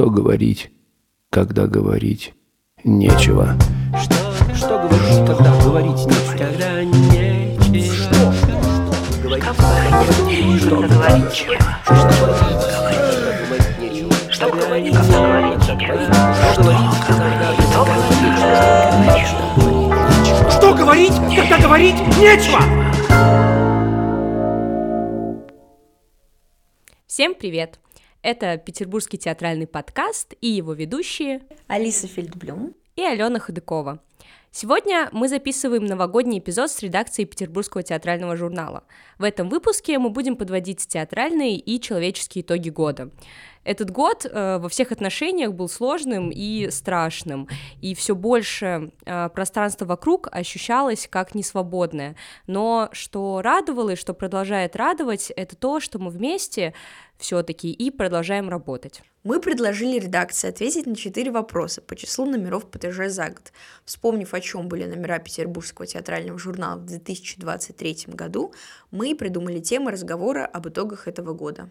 Что говорить, когда говорить нечего? Что, что говорить, когда говорить нечего? Когда нечего. Что? Говорить, Что говорить? Что говорить нечего? Что говорить? Что говорить? Что говорить? Что говорить, когда говорить нечего? Всем привет! Это Петербургский театральный подкаст и его ведущие Алиса Фельдблюм и Алена Ходыкова. Сегодня мы записываем новогодний эпизод с редакцией Петербургского театрального журнала. В этом выпуске мы будем подводить театральные и человеческие итоги года. Этот год э, во всех отношениях был сложным и страшным, и все больше э, пространства вокруг ощущалось как несвободное. Но что радовало и что продолжает радовать, это то, что мы вместе все-таки и продолжаем работать. Мы предложили редакции ответить на четыре вопроса по числу номеров ПТЖ за год. Вспомнив, о чем были номера Петербургского театрального журнала в 2023 году, мы придумали темы разговора об итогах этого года.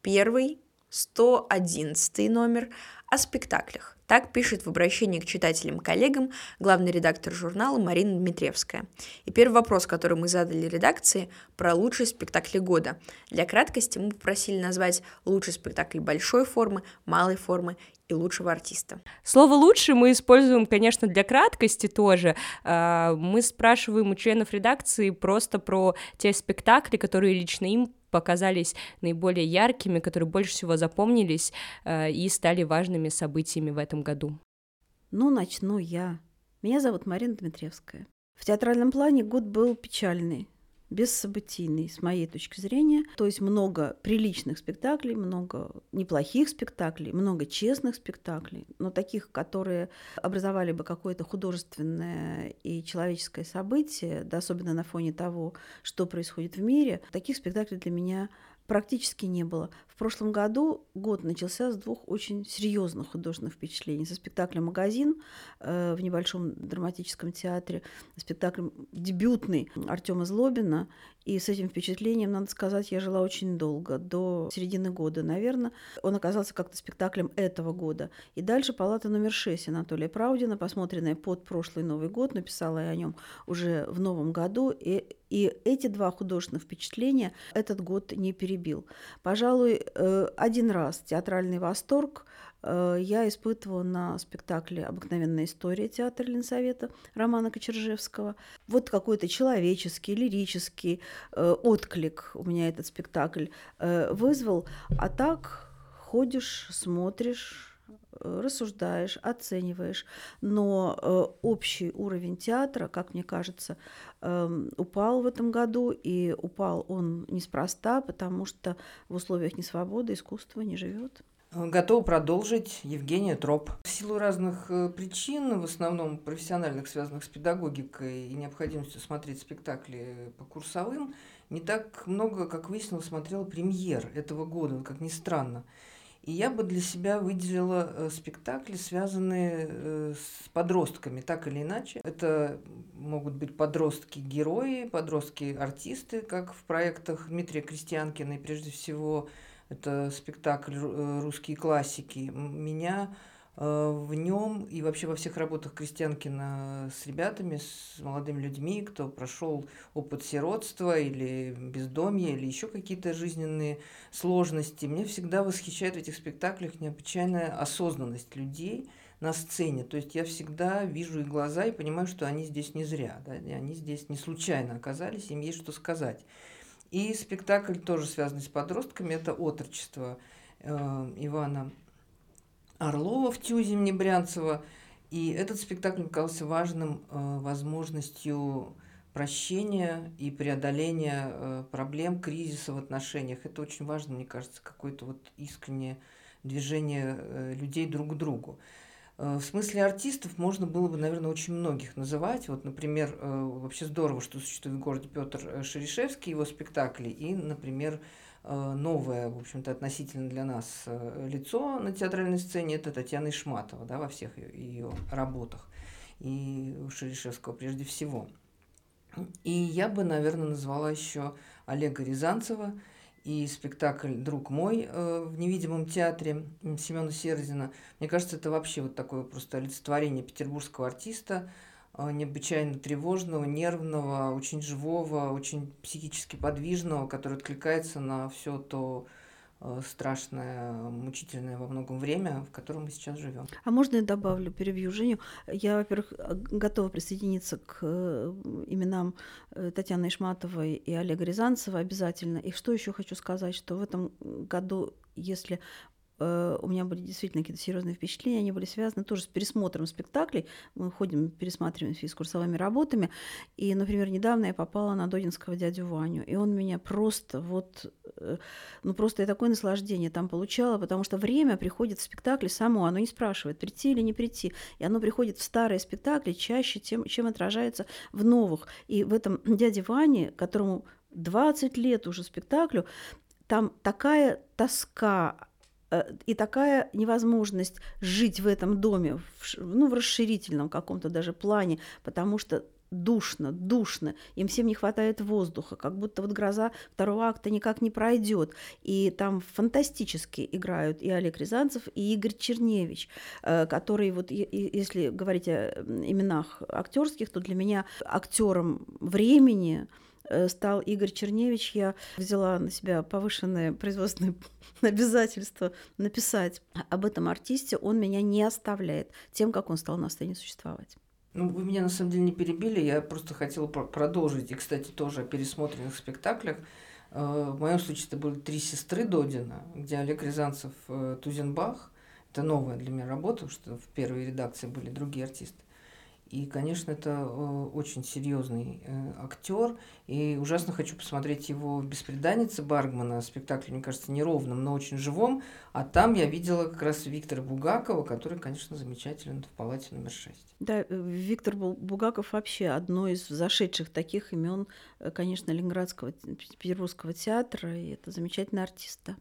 Первый 111 номер о спектаклях. Так пишет в обращении к читателям-коллегам главный редактор журнала Марина Дмитревская. И первый вопрос, который мы задали редакции, про лучшие спектакли года. Для краткости мы попросили назвать лучший спектакль большой формы, малой формы и лучшего артиста. Слово «лучше» мы используем, конечно, для краткости тоже. А, мы спрашиваем у членов редакции просто про те спектакли, которые лично им показались наиболее яркими, которые больше всего запомнились э, и стали важными событиями в этом году? Ну, начну я. Меня зовут Марина Дмитревская. В театральном плане год был печальный бессобытийный, с моей точки зрения. То есть много приличных спектаклей, много неплохих спектаклей, много честных спектаклей, но таких, которые образовали бы какое-то художественное и человеческое событие, да, особенно на фоне того, что происходит в мире, таких спектаклей для меня практически не было. В прошлом году год начался с двух очень серьезных художественных впечатлений. Со спектаклем «Магазин» э, в небольшом драматическом театре, спектаклем дебютный Артема Злобина. И с этим впечатлением, надо сказать, я жила очень долго, до середины года, наверное. Он оказался как-то спектаклем этого года. И дальше «Палата номер 6» Анатолия Праудина, посмотренная под прошлый Новый год, написала я о нем уже в новом году. И, и эти два художественных впечатления этот год не перебил. Пожалуй, Э, один раз театральный восторг э, я испытывала на спектакле «Обыкновенная история» театра Ленсовета Романа Кочержевского. Вот какой-то человеческий, лирический э, отклик у меня этот спектакль вызвал. А так ходишь, смотришь, рассуждаешь, оцениваешь, но э, общий уровень театра, как мне кажется, э, упал в этом году, и упал он неспроста, потому что в условиях несвободы искусство не живет. Готова продолжить Евгения Троп. В силу разных э, причин, в основном профессиональных, связанных с педагогикой и необходимостью смотреть спектакли по курсовым, не так много, как выяснилось, смотрела премьер этого года, как ни странно. И я бы для себя выделила э, спектакли, связанные э, с подростками, так или иначе. Это могут быть подростки-герои, подростки-артисты, как в проектах Дмитрия Крестьянкина, и прежде всего это спектакль э, «Русские классики». Меня в нем и вообще во всех работах Крестьянкина с ребятами, с молодыми людьми, кто прошел опыт сиротства или бездомья, или еще какие-то жизненные сложности. Меня всегда восхищает в этих спектаклях необычайная осознанность людей на сцене. То есть я всегда вижу их глаза и понимаю, что они здесь не зря, да, и они здесь не случайно оказались, им есть что сказать. И спектакль тоже связанный с подростками, это «Отрочество» э, Ивана Орлова в Тюзе Брянцева. И этот спектакль казался важным э, возможностью прощения и преодоления э, проблем, кризиса в отношениях. Это очень важно, мне кажется, какое-то вот искреннее движение э, людей друг к другу. Э, в смысле артистов можно было бы, наверное, очень многих называть. Вот, например, э, вообще здорово, что существует в городе Петр Шерешевский, его спектакли, и, например, новое, в общем-то, относительно для нас э, лицо на театральной сцене, это Татьяна Ишматова, да, во всех ее работах, и у Шерешевского прежде всего. И я бы, наверное, назвала еще Олега Рязанцева и спектакль «Друг мой» э, в невидимом театре Семена Серзина. Мне кажется, это вообще вот такое просто олицетворение петербургского артиста, э, необычайно тревожного, нервного, очень живого, очень психически подвижного, который откликается на все то Э, страшное, мучительное во многом время, в котором мы сейчас живем. А можно я добавлю, перебью Женю? Я, во-первых, э, готова присоединиться к э, именам Татьяны Ишматовой и Олега Рязанцева обязательно. И что еще хочу сказать, что в этом году, если Э, у меня были действительно какие-то серьезные впечатления, они были связаны тоже с пересмотром спектаклей. Мы ходим, пересматриваем с курсовыми работами. И, например, недавно я попала на Додинского дядю Ваню, и он меня просто вот, э, ну просто я такое наслаждение там получала, потому что время приходит в спектакле само, оно не спрашивает, прийти или не прийти. И оно приходит в старые спектакли чаще, тем, чем отражается в новых. И в этом дяде Ване, которому 20 лет уже спектаклю, там такая тоска, Э, и такая невозможность жить в этом доме, в, ну, в расширительном каком-то даже плане, потому что душно, душно, им всем не хватает воздуха, как будто вот гроза второго акта никак не пройдет. И там фантастически играют и Олег Рязанцев, и Игорь Черневич, э, который вот, если говорить о именах актерских, то для меня актером времени Э, стал Игорь Черневич, я взяла на себя повышенное производственное обязательство написать об этом артисте. Он меня не оставляет тем, как он стал на сцене существовать. Ну, вы меня на самом деле не перебили, я просто хотела продолжить. И, кстати, тоже о пересмотренных спектаклях. Э, в моем случае это были «Три сестры Додина», где Олег Рязанцев, э, Тузенбах. Это новая для меня работа, потому что в первой редакции были другие артисты. И, конечно, это э, очень серьезный э, актер. И ужасно хочу посмотреть его «Беспреданница» Баргмана. Спектакль, мне кажется, неровным, но очень живом. А там я видела как раз Виктора Бугакова, который, конечно, замечателен в палате номер шесть. Да, э, Виктор Бугаков вообще одно из зашедших таких имен, конечно, Ленинградского, Петербургского театра. И это замечательный артист. Да.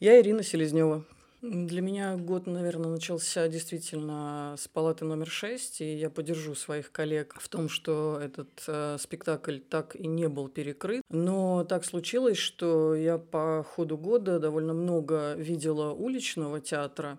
Я Ирина Селезнева. Для меня год, наверное, начался действительно с палаты номер шесть, и я поддержу своих коллег в том, что этот э, спектакль так и не был перекрыт. Но так случилось, что я по ходу года довольно много видела уличного театра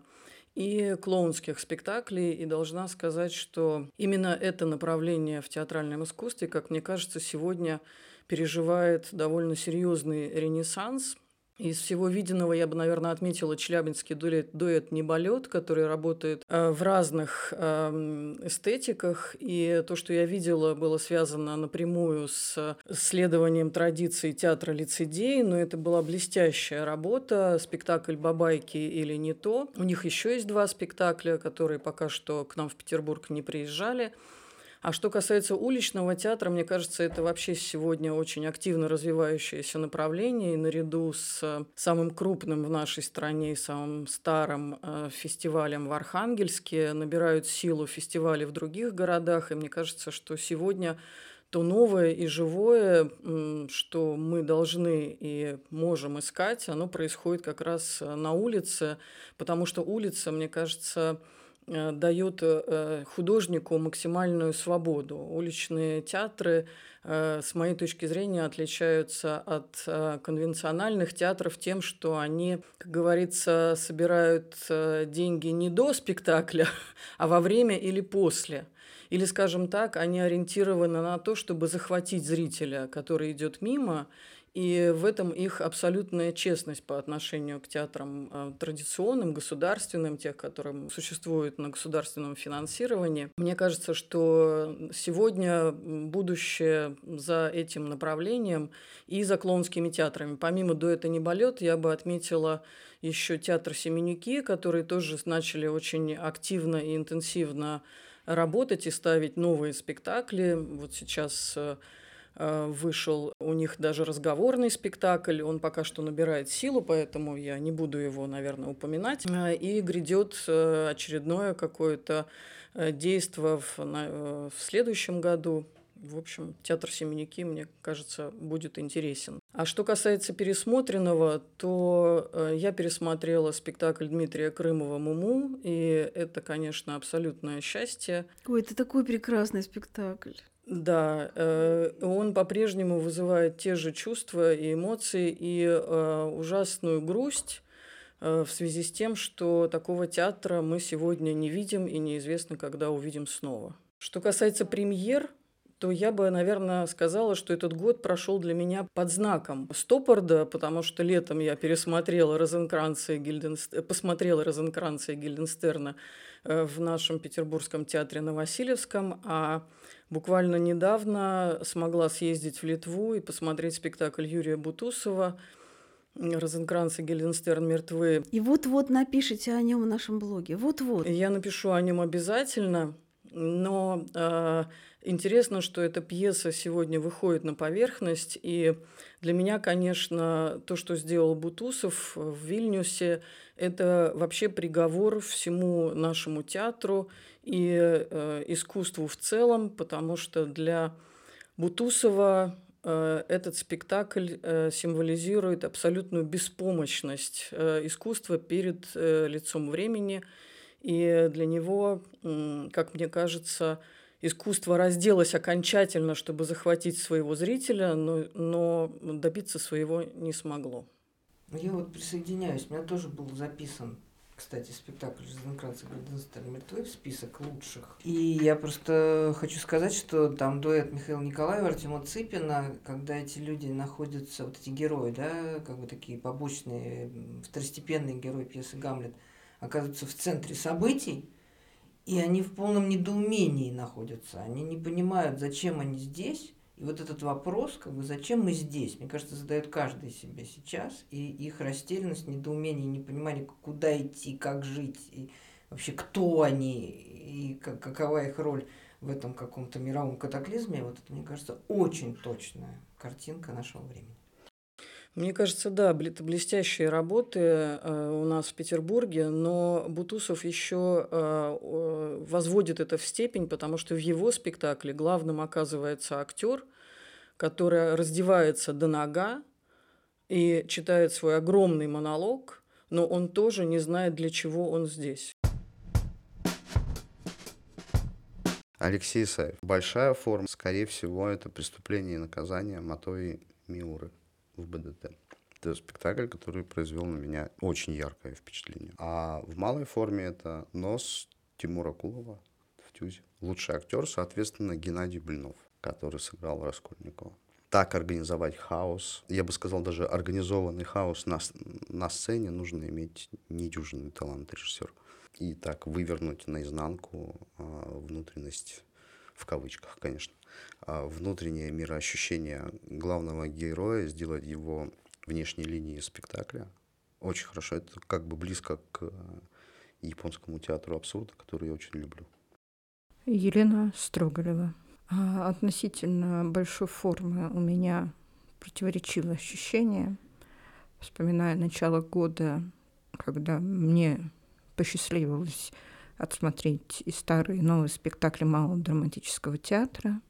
и клоунских спектаклей, и должна сказать, что именно это направление в театральном искусстве, как мне кажется, сегодня переживает довольно серьезный ренессанс, из всего виденного я бы, наверное, отметила челябинский дуэт, дуэт «Неболет», который работает э, в разных э, эстетиках. И то, что я видела, было связано напрямую с исследованием традиций театра лицедей. Но это была блестящая работа. Спектакль «Бабайки» или «Не то». У них еще есть два спектакля, которые пока что к нам в Петербург не приезжали. А что касается уличного театра, мне кажется, это вообще сегодня очень активно развивающееся направление. И наряду с самым крупным в нашей стране и самым старым э, фестивалем в Архангельске набирают силу фестивали в других городах. И мне кажется, что сегодня то новое и живое, что мы должны и можем искать, оно происходит как раз на улице, потому что улица, мне кажется, Э, дает э, художнику максимальную свободу. Уличные театры, э, с моей точки зрения, отличаются от конвенциональных театров тем, что они, как говорится, собирают деньги не до спектакля, а во время или после. Или, скажем так, они ориентированы на то, чтобы захватить зрителя, который идет мимо, и в этом их абсолютная честность по отношению к театрам э, традиционным, государственным, тех, которые существуют на государственном финансировании. Мне кажется, что сегодня будущее за этим направлением и за клоунскими театрами. Помимо «Дуэта не болет», я бы отметила еще театр «Семенюки», которые тоже начали очень активно и интенсивно работать и ставить новые спектакли. Вот сейчас Э, вышел у них даже разговорный спектакль, он пока что набирает силу, поэтому я не буду его, наверное, упоминать. Э, и грядет э, очередное какое-то действие в, в следующем году. В общем, театр Семенники, мне кажется, будет интересен. А что касается пересмотренного, то я пересмотрела спектакль Дмитрия Крымова «Муму», и это, конечно, абсолютное счастье. Ой, это такой прекрасный спектакль. Да, э, он по-прежнему вызывает те же чувства и эмоции, и э, ужасную грусть э, в связи с тем, что такого театра мы сегодня не видим и неизвестно, когда увидим снова. Что касается премьер, то я бы, наверное, сказала, что этот год прошел для меня под знаком Стоппорда, потому что летом я пересмотрела Розенкранца и Гильденстерна, посмотрела Розенкранца и Гильденстерна в нашем Петербургском театре на Васильевском, а буквально недавно смогла съездить в Литву и посмотреть спектакль Юрия Бутусова Розенкранц и Гильденстерн мертвы. И вот-вот напишите о нем в нашем блоге. Вот-вот. Я напишу о нем обязательно, но э, Интересно, что эта пьеса сегодня выходит на поверхность, и для меня, конечно, то, что сделал Бутусов в Вильнюсе, это вообще приговор всему нашему театру и э, искусству в целом, потому что для Бутусова э, этот спектакль э, символизирует абсолютную беспомощность э, искусства перед э, лицом времени, и для него, как мне кажется, искусство разделось окончательно, чтобы захватить своего зрителя, но, но добиться своего не смогло. Я вот присоединяюсь. У меня тоже был записан, кстати, спектакль «Жизнократия Граденстер мертвы» в список лучших. И я просто хочу сказать, что там дуэт Михаила Николаева, Артема Цыпина, когда эти люди находятся, вот эти герои, да, как бы такие побочные, второстепенные герои пьесы «Гамлет», оказываются в центре событий, и они в полном недоумении находятся. Они не понимают, зачем они здесь. И вот этот вопрос, как бы, зачем мы здесь, мне кажется, задает каждый себе сейчас. И их растерянность, недоумение, непонимание, куда идти, как жить, и вообще кто они, и как, какова их роль в этом каком-то мировом катаклизме, вот это, мне кажется, очень точная картинка нашего времени. Мне кажется, да, это блестящие работы э, у нас в Петербурге, но Бутусов еще э, возводит это в степень, потому что в его спектакле главным оказывается актер, который раздевается до нога и читает свой огромный монолог, но он тоже не знает, для чего он здесь. Алексей Исаев. Большая форма, скорее всего, это преступление и наказание Матои Миуры в БДТ. Это спектакль, который произвел на меня очень яркое впечатление. А в малой форме это «Нос» Тимура Кулова в «Тюзе». Лучший актер, соответственно, Геннадий Блинов, который сыграл Раскольникова. Так организовать хаос, я бы сказал, даже организованный хаос на, на сцене нужно иметь недюжинный талант режиссера. И так вывернуть наизнанку а, внутренность, в кавычках, конечно, а, внутреннее мироощущение главного героя, сделать его внешней линии спектакля. Очень хорошо. Это как бы близко к э, японскому театру абсурда, который я очень люблю. Елена Строголева. А относительно большой формы у меня противоречивое ощущение. Вспоминая начало года, когда мне посчастливилось отсмотреть и старые, и новые спектакли Малого драматического театра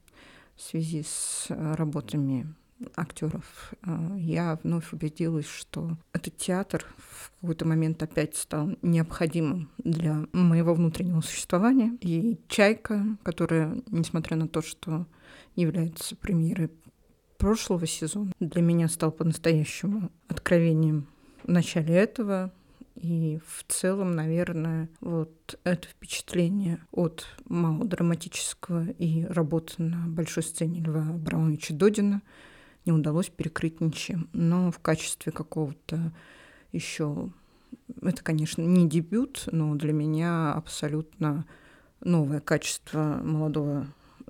в связи с э, работами актеров, э, я вновь убедилась, что этот театр в какой-то момент опять стал необходимым для моего внутреннего существования. И «Чайка», которая, несмотря на то, что является премьерой прошлого сезона, для меня стал по-настоящему откровением в начале этого, и в целом, наверное, вот это впечатление от малодраматического и работы на большой сцене Льва Абрамовича Додина не удалось перекрыть ничем. Но в качестве какого-то еще... Это, конечно, не дебют, но для меня абсолютно новое качество молодого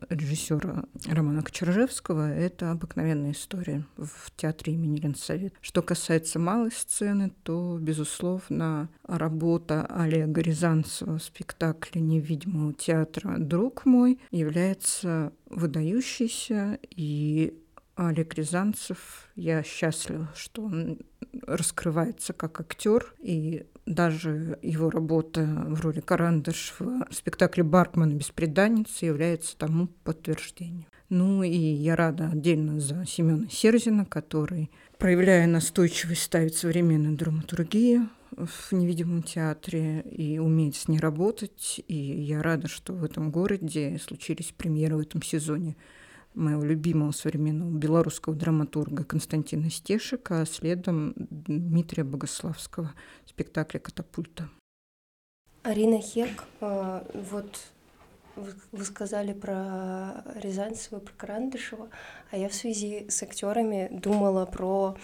режиссера Романа Кочержевского – это обыкновенная история в театре имени Ленсовет. Что касается малой сцены, то, безусловно, работа Олега Рязанцева в спектакле невидимого театра «Друг мой» является выдающейся и Олег Рязанцев, я счастлива, что он раскрывается как актер, и даже его работа в роли Карандаш в спектакле «Баркман. Беспреданница» является тому подтверждением. Ну и я рада отдельно за Семена Серзина, который, проявляя настойчивость, ставит современную драматургию в невидимом театре и умеет с ней работать. И я рада, что в этом городе случились премьеры в этом сезоне моего любимого современного белорусского драматурга Константина Стешика, а следом Дмитрия Богославского спектакля «Катапульта». Арина Хек, а, вот вы сказали про Рязанцева, про Карандышева, а я в связи с актерами думала про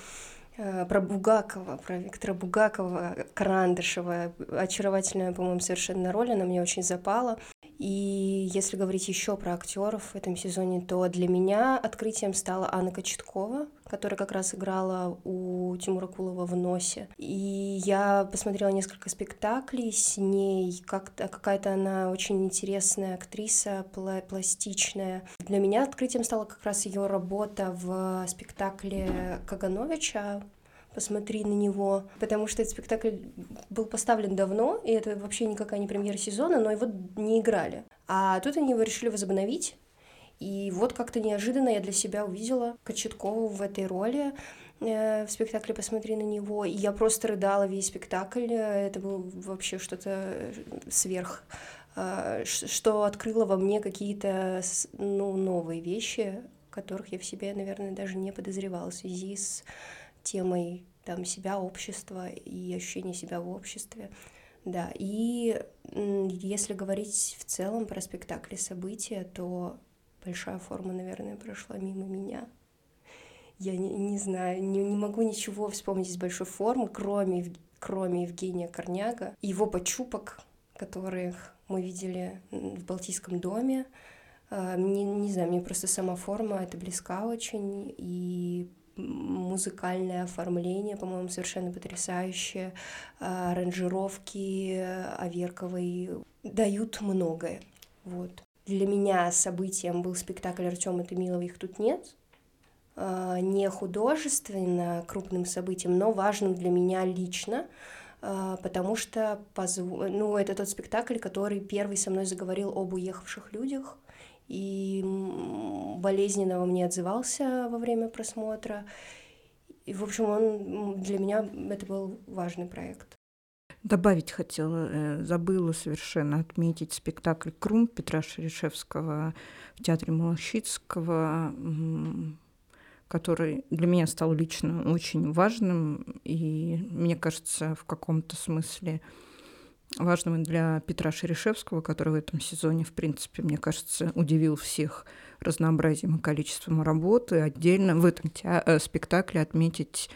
про Бугакова, про Виктора Бугакова, Карандышева. Очаровательная, по-моему, совершенно роль, она мне очень запала. И если говорить еще про актеров в этом сезоне, то для меня открытием стала Анна Кочеткова, которая как раз играла у Тимура Кулова в «Носе». И я посмотрела несколько спектаклей с ней, как-то, какая-то она очень интересная актриса, пла пластичная. Для меня открытием стала как раз ее работа в спектакле Кагановича посмотри на него, потому что этот спектакль был поставлен давно, и это вообще никакая не премьера сезона, но его не играли. А тут они его решили возобновить, и вот как-то неожиданно я для себя увидела Кочеткову в этой роли э, в спектакле «Посмотри на него», и я просто рыдала весь спектакль, это было вообще что-то сверх э, что открыло во мне какие-то ну, новые вещи, которых я в себе, наверное, даже не подозревала в связи с темой там, себя, общества и ощущение себя в обществе. Да, и если говорить в целом про спектакли события, то большая форма, наверное, прошла мимо меня. Я не, не знаю, не, не могу ничего вспомнить из большой формы, кроме, кроме Евгения Корняга, его почупок, которых мы видели в Балтийском доме. А, не, не знаю, мне просто сама форма это близка очень, и музыкальное оформление, по-моему, совершенно потрясающее, а, аранжировки Аверковой дают многое. Вот. Для меня событием был спектакль Артема Томилова «Их тут нет», а, не художественно крупным событием, но важным для меня лично, а, потому что позв... ну, это тот спектакль, который первый со мной заговорил об уехавших людях, и болезненно во мне отзывался во время просмотра. И, в общем, он для меня это был важный проект. Добавить хотела, э, забыла совершенно отметить спектакль «Крум» Петра Шерешевского в Театре Малахичского, который для меня стал лично очень важным и, мне кажется, в каком-то смысле важным для Петра Шерешевского, который в этом сезоне, в принципе, мне кажется, удивил всех разнообразием и количеством работы. Отдельно в этом э, спектакле отметить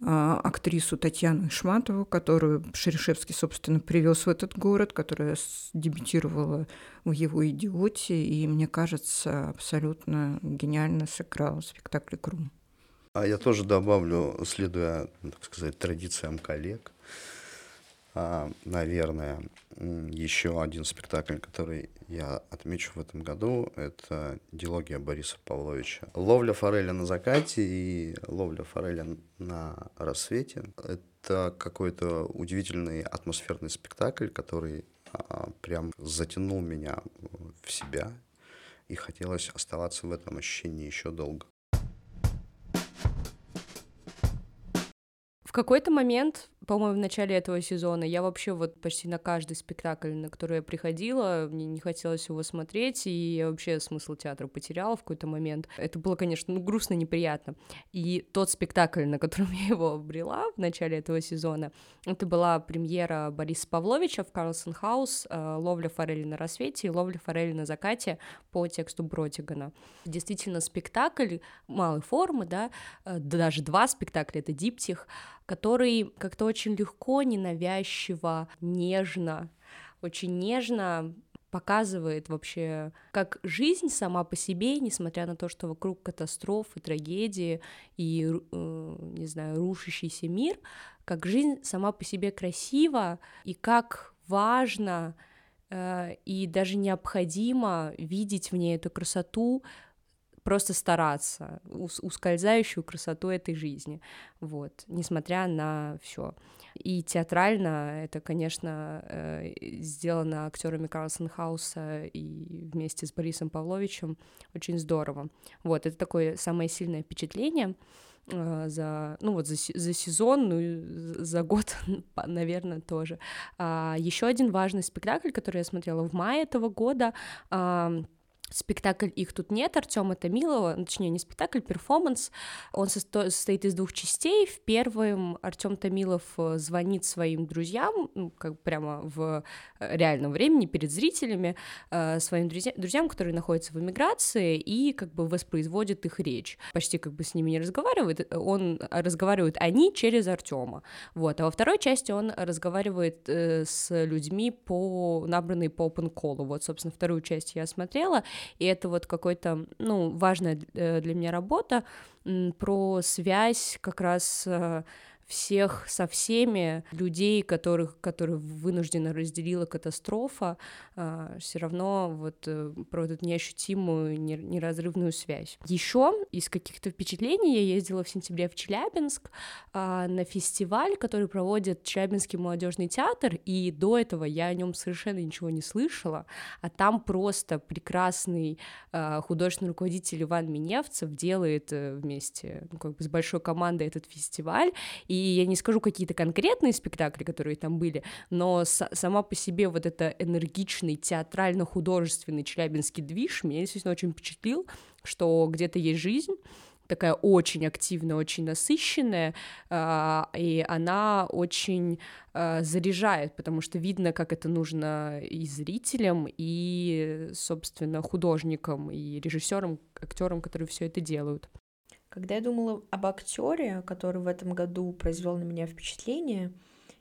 актрису Татьяну Ишматову, которую Шерешевский, собственно, привез в этот город, которая дебютировала в его «Идиоте», и, мне кажется, абсолютно гениально сыграла в спектакле «Крум». А я тоже добавлю, следуя, так сказать, традициям коллег, а, наверное, еще один спектакль, который я отмечу в этом году, это дилогия Бориса Павловича. Ловля форели на закате и ловля форели на рассвете. Это какой-то удивительный атмосферный спектакль, который а, прям затянул меня в себя, и хотелось оставаться в этом ощущении еще долго. Какой-то момент по-моему, в начале этого сезона я вообще вот почти на каждый спектакль, на который я приходила, мне не хотелось его смотреть, и я вообще смысл театра потеряла в какой-то момент. Это было, конечно, ну, грустно, неприятно. И тот спектакль, на котором я его обрела в начале этого сезона, это была премьера Бориса Павловича в Карлсон Хаус «Ловля форели на рассвете» и «Ловля форели на закате» по тексту Бротигана. Действительно, спектакль малой формы, да, э, даже два спектакля, это диптих, который как-то очень легко, ненавязчиво, нежно, очень нежно показывает вообще, как жизнь сама по себе, несмотря на то, что вокруг катастрофы, трагедии и, э, не знаю, рушащийся мир, как жизнь сама по себе красива и как важно э, и даже необходимо видеть в ней эту красоту, просто стараться, ускользающую красоту этой жизни, вот, несмотря на все. И театрально это, конечно, э, сделано актерами Карлсон Хауса и вместе с Борисом Павловичем очень здорово. Вот, это такое самое сильное впечатление э, за, ну вот за, за сезон, ну за год, наверное, тоже. А, еще один важный спектакль, который я смотрела в мае этого года, Спектакль «Их тут нет» Артема Томилова, ну, точнее, не спектакль, перформанс. Он состо- состоит из двух частей. В первом Артем Томилов э, звонит своим друзьям, ну, как прямо в э, реальном времени, перед зрителями, э, своим друзья- друзьям, которые находятся в эмиграции, и как бы воспроизводит их речь. Почти как бы с ними не разговаривает, он разговаривают они через Артема. Вот. А во второй части он разговаривает э, с людьми, по, набранные по open call. Вот, собственно, вторую часть я смотрела, и это вот какой-то, ну, важная э, для меня работа про связь как раз э, всех со всеми людей, которых, которых вынуждена разделила катастрофа, э, все равно вот э, про эту неощутимую, неразрывную связь. Еще из каких-то впечатлений я ездила в сентябре в Челябинск э, на фестиваль, который проводит Челябинский молодежный театр, и до этого я о нем совершенно ничего не слышала, а там просто прекрасный э, художественный руководитель Иван Миневцев делает э, вместе ну, как бы с большой командой этот фестиваль, и я не скажу какие-то конкретные спектакли, которые там были, но сама по себе вот это энергичный театрально-художественный челябинский движ меня, естественно, очень впечатлил, что где-то есть жизнь, такая очень активная, очень насыщенная, э, и она очень э, заряжает, потому что видно, как это нужно и зрителям, и, собственно, художникам, и режиссерам, актерам, которые все это делают. Когда я думала об актере, который в этом году произвел на меня впечатление,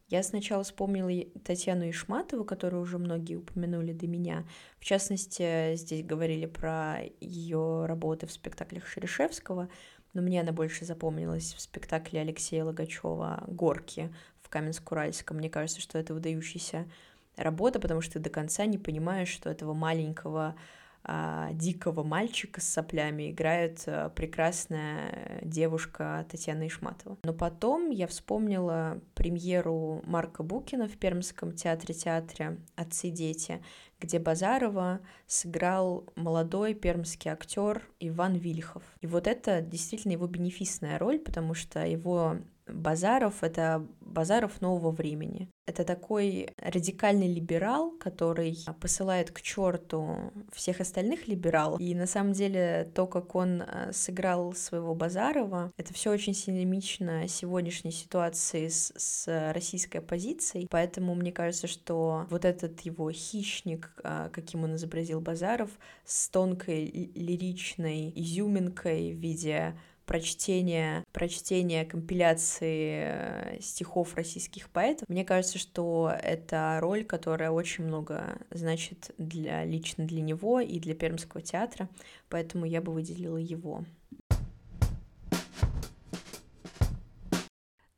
я сначала вспомнила Татьяну Ишматову, которую уже многие упомянули до меня. В частности, здесь говорили про ее работы в спектаклях Шерешевского, но мне она больше запомнилась в спектакле Алексея Логачева «Горки» в Каменск-Уральском. Мне кажется, что это выдающаяся работа, потому что ты до конца не понимаешь, что этого маленького дикого мальчика с соплями играет а, прекрасная девушка Татьяна Ишматова. Но потом я вспомнила премьеру Марка Букина в Пермском театре-театре «Отцы и дети», где Базарова сыграл молодой пермский актер Иван Вильхов. И вот это действительно его бенефисная роль, потому что его Базаров — это Базаров нового времени. Это такой радикальный либерал, который посылает к черту всех остальных либералов. И на самом деле то, как он э, сыграл своего Базарова, это все очень синемично сегодняшней ситуации с, с российской оппозицией. Поэтому мне кажется, что вот этот его хищник, э, каким он изобразил Базаров, с тонкой лиричной изюминкой в виде прочтения, прочтения компиляции э, стихов российских поэтов. Мне кажется, что это роль, которая очень много значит для, лично для него и для Пермского театра, поэтому я бы выделила его.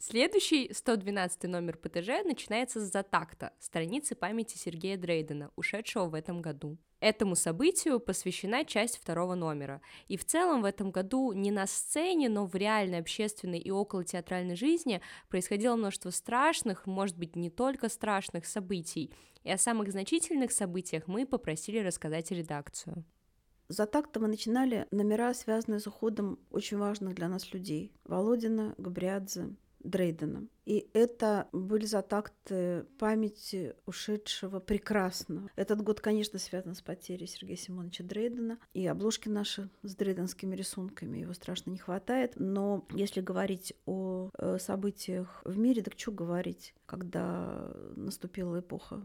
Следующий 112 номер ПТЖ начинается с «Затакта», страницы памяти Сергея Дрейдена, ушедшего в этом году. Этому событию посвящена часть второго номера. И в целом в этом году не на сцене, но в реальной общественной и около театральной жизни происходило множество страшных, может быть, не только страшных событий. И о самых значительных событиях мы попросили рассказать редакцию. За тактом мы начинали номера, связанные с уходом очень важных для нас людей. Володина, Габриадзе, Дрейдена. И это были затакты памяти ушедшего прекрасно. Этот год, конечно, связан с потерей Сергея Симоновича Дрейдена. И обложки наши с дрейденскими рисунками. Его страшно не хватает. Но если говорить о э, событиях в мире, так что говорить, когда наступила эпоха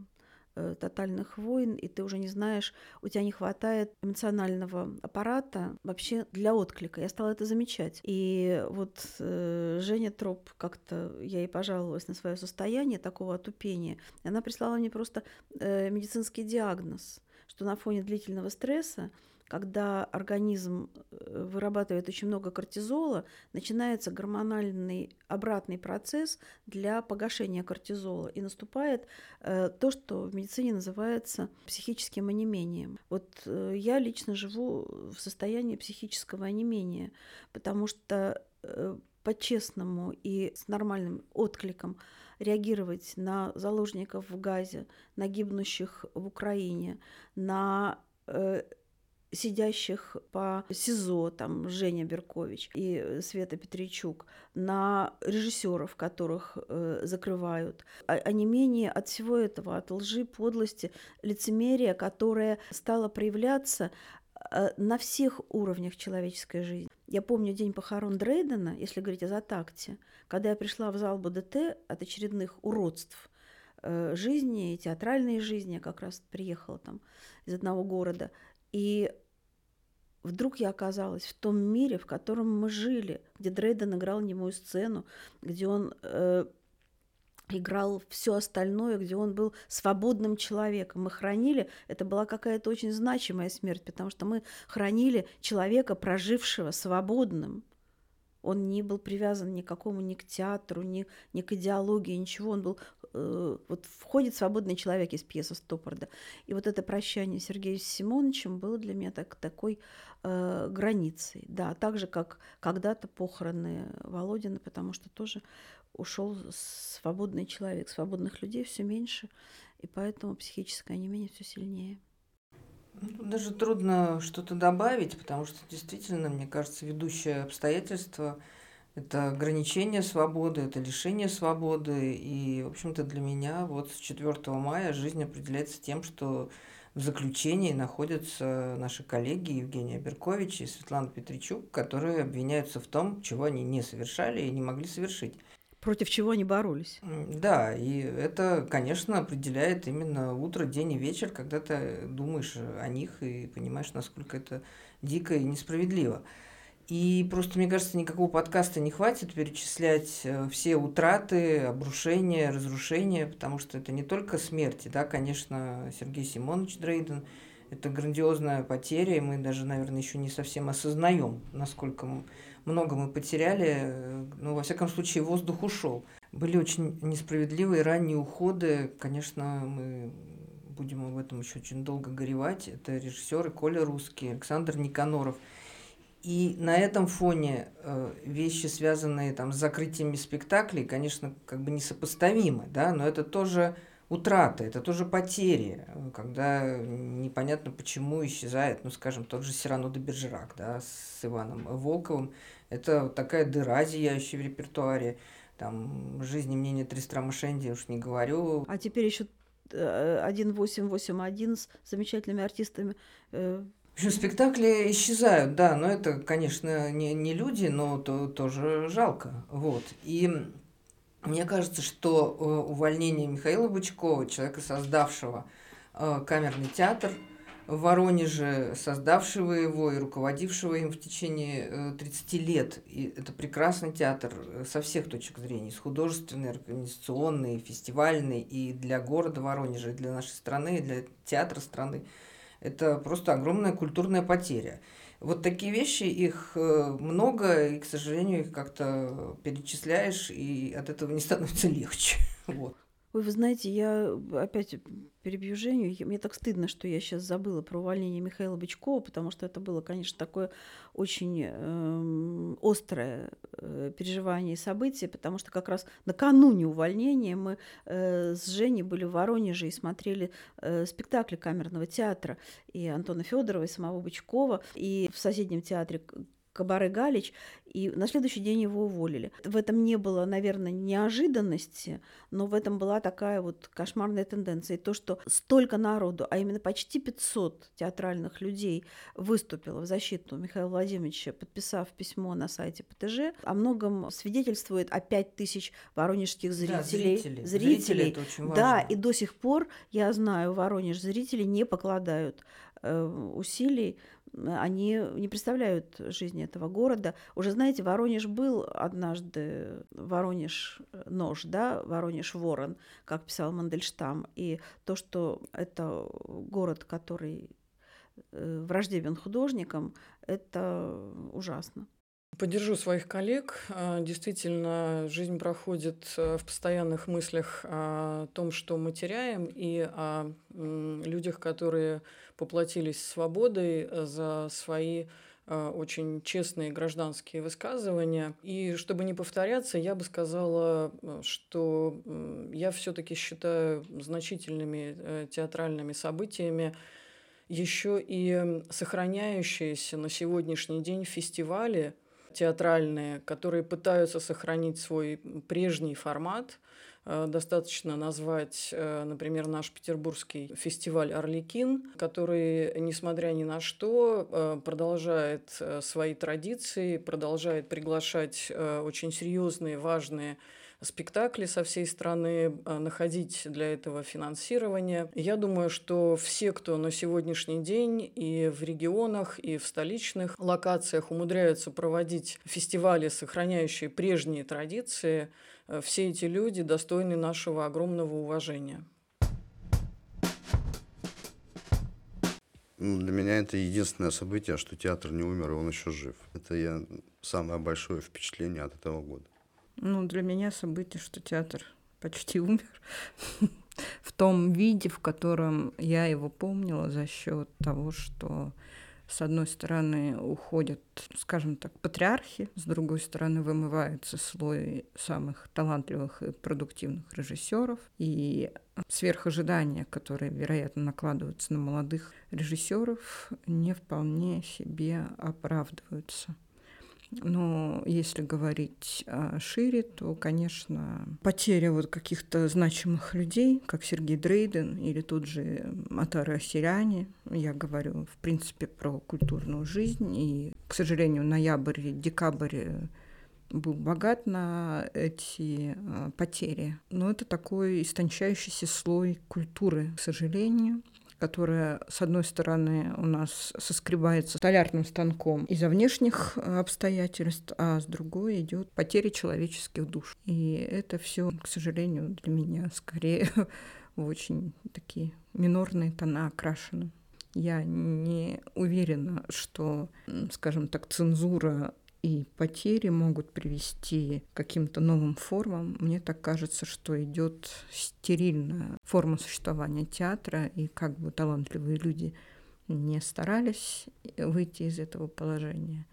тотальных войн, и ты уже не знаешь, у тебя не хватает эмоционального аппарата вообще для отклика. Я стала это замечать. И вот э, Женя Троп как-то, я ей пожаловалась на свое состояние такого отупения, и она прислала мне просто э, медицинский диагноз, что на фоне длительного стресса когда организм э, вырабатывает очень много кортизола, начинается гормональный обратный процесс для погашения кортизола. И наступает э, то, что в медицине называется психическим онемением. Вот э, я лично живу в состоянии психического онемения, потому что по-честному и с нормальным откликом реагировать на заложников в Газе, на гибнущих в Украине, на сидящих по СИЗО, там Женя Беркович и Света Петричук, на режиссеров, которых э, закрывают, а, а не менее от всего этого, от лжи, подлости, лицемерия, которое стало проявляться э, на всех уровнях человеческой жизни. Я помню день похорон Дрейдена, если говорить о Затакте, когда я пришла в зал БДТ от очередных уродств э, жизни, театральной жизни, я как раз приехала там из одного города, и вдруг я оказалась в том мире, в котором мы жили, где Дрейден играл немую сцену, где он э, играл все остальное, где он был свободным человеком. Мы хранили, это была какая-то очень значимая смерть, потому что мы хранили человека, прожившего свободным. Он не был привязан ни к какому, ни к театру, ни, ни к идеологии, ничего. Он был... Э, вот входит свободный человек из пьесы Стоппарда. И вот это прощание с Сергеем Симоновичем было для меня так, такой э, границей. Да, так же, как когда-то похороны Володина, потому что тоже ушел свободный человек. Свободных людей все меньше, и поэтому психическое онемение все сильнее. Ну, даже трудно что-то добавить, потому что действительно, мне кажется, ведущее обстоятельство – это ограничение свободы, это лишение свободы. И, в общем-то, для меня вот с 4 мая жизнь определяется тем, что в заключении находятся наши коллеги Евгения Беркович и Светлана Петричук, которые обвиняются в том, чего они не совершали и не могли совершить против чего они боролись. Да, и это, конечно, определяет именно утро, день и вечер, когда ты думаешь о них и понимаешь, насколько это дико и несправедливо. И просто, мне кажется, никакого подкаста не хватит перечислять э, все утраты, обрушения, разрушения, потому что это не только смерти, да, конечно, Сергей Симонович Дрейден – это грандиозная потеря, и мы даже, наверное, еще не совсем осознаем, насколько много мы потеряли, ну, во всяком случае, воздух ушел. Были очень несправедливые ранние уходы, конечно, мы будем об этом еще очень долго горевать. Это режиссеры Коля Русский, Александр Никаноров. И на этом фоне э, вещи, связанные там, с закрытиями спектаклей, конечно, как бы несопоставимы, да, но это тоже утрата, это тоже потери, когда непонятно почему исчезает, ну, скажем, тот же Сирано де Бержерак, да, с Иваном Волковым. Это такая дыра, зияющая в репертуаре. Там «Жизнь и мнение Тристрама Шенди», уж не говорю. А теперь еще 1881 с замечательными артистами. Э. В общем, спектакли исчезают, да, но это, конечно, не, не люди, но то, тоже жалко. Вот. И мне кажется, что э, увольнение Михаила Бычкова, человека, создавшего э, камерный театр в Воронеже, создавшего его и руководившего им в течение 30 э, лет, и это прекрасный театр со всех точек зрения, с художественной, организационной, фестивальной, и для города Воронежа, и для нашей страны, и для театра страны. Это просто огромная культурная потеря. Вот такие вещи, их э, много, и, к сожалению, их как-то перечисляешь, и от этого не становится легче. Вот. Ой, вы знаете, я опять перебью Женю. Мне так стыдно, что я сейчас забыла про увольнение Михаила Бычкова, потому что это было, конечно, такое очень э, острое э, переживание и событие, потому что как раз накануне увольнения мы э, с Женей были в Воронеже и смотрели э, спектакли камерного театра и Антона Федорова, и самого Бычкова, и в соседнем театре Кабары Галич, и на следующий день его уволили. В этом не было, наверное, неожиданности, но в этом была такая вот кошмарная тенденция. И то, что столько народу, а именно почти 500 театральных людей выступило в защиту Михаила Владимировича, подписав письмо на сайте ПТЖ, о многом свидетельствует о 5 тысяч воронежских зрителей. Да, зрители. зрителей. зрители это очень важно. Да, и до сих пор, я знаю, Воронеж зрители не покладают э, усилий они не представляют жизни этого города. Уже, знаете, Воронеж был однажды, Воронеж нож, да, Воронеж ворон, как писал Мандельштам. И то, что это город, который э, враждебен художникам, это ужасно. Поддержу своих коллег. А, действительно, жизнь проходит э, в постоянных мыслях о том, что мы теряем, и о людях, которые поплатились свободой э, за свои э, очень честные гражданские высказывания. И чтобы не повторяться, я бы сказала, что я все-таки считаю значительными театральными событиями еще и сохраняющиеся на сегодняшний день фестивали – театральные, которые пытаются сохранить свой прежний формат. Э, достаточно назвать, э, например, наш петербургский фестиваль «Орликин», который, несмотря ни на что, э, продолжает свои традиции, продолжает приглашать очень серьезные, важные спектакли со всей страны, а, находить для этого финансирование. Я думаю, что все, кто на сегодняшний день и в регионах, и в столичных локациях умудряются проводить фестивали, сохраняющие прежние традиции, э, все эти люди достойны нашего огромного уважения. Ну, для меня это единственное событие, что театр не умер, и он еще жив. Это я самое большое впечатление от этого года. Ну, для меня событие, что театр почти умер в том виде, в котором я его помнила за счет того, что с одной стороны уходят, скажем так, патриархи, с другой стороны вымывается слой самых талантливых и продуктивных режиссеров, и сверхожидания, которые, вероятно, накладываются на молодых режиссеров, не вполне себе оправдываются. Но если говорить а, шире, то, конечно, потеря вот каких-то значимых людей, как Сергей Дрейден или тот же Атара Сиряне, я говорю, в принципе, про культурную жизнь. И, к сожалению, ноябрь, декабрь был богат на эти а, потери. Но это такой истончающийся слой культуры, к сожалению которая, с одной стороны, у нас соскребается столярным станком из-за внешних э, обстоятельств, а с другой идет потеря человеческих душ. И это все, к сожалению, для меня скорее в очень такие минорные тона окрашены. Я не уверена, что, скажем так, цензура и потери могут привести к каким-то новым формам. Мне так кажется, что идет стерильная форма существования театра, и как бы талантливые люди не старались выйти из этого положения.